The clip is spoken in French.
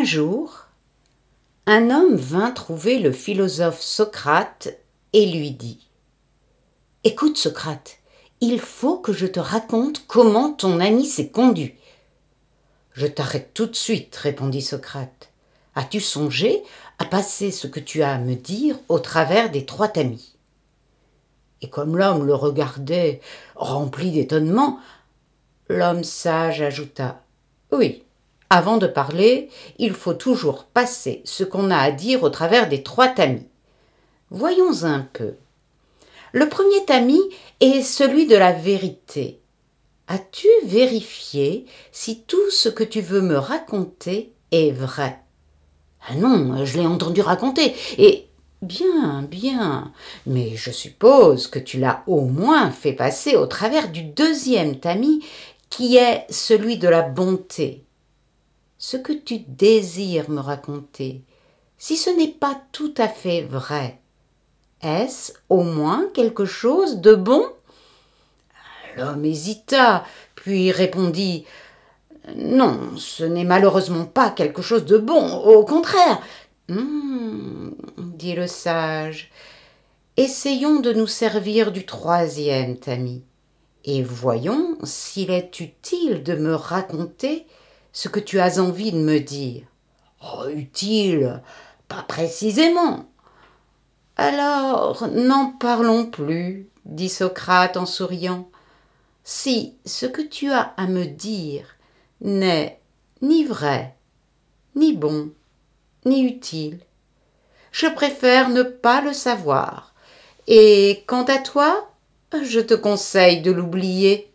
Un jour, un homme vint trouver le philosophe Socrate et lui dit Écoute, Socrate, il faut que je te raconte comment ton ami s'est conduit. Je t'arrête tout de suite, répondit Socrate. As-tu songé à passer ce que tu as à me dire au travers des trois tamis Et comme l'homme le regardait, rempli d'étonnement, l'homme sage ajouta Oui, avant de parler, il faut toujours passer ce qu'on a à dire au travers des trois tamis. Voyons un peu. Le premier tamis est celui de la vérité. As-tu vérifié si tout ce que tu veux me raconter est vrai? Ah non, je l'ai entendu raconter, et bien, bien, mais je suppose que tu l'as au moins fait passer au travers du deuxième tamis, qui est celui de la bonté ce que tu désires me raconter, si ce n'est pas tout à fait vrai, est-ce au moins quelque chose de bon? L'homme hésita, puis répondit Non, ce n'est malheureusement pas quelque chose de bon, au contraire. Hum, dit le sage, essayons de nous servir du troisième tamis, et voyons s'il est utile de me raconter ce que tu as envie de me dire. Oh, utile, pas précisément. Alors, n'en parlons plus, dit Socrate en souriant. Si ce que tu as à me dire n'est ni vrai, ni bon, ni utile, je préfère ne pas le savoir. Et quant à toi, je te conseille de l'oublier.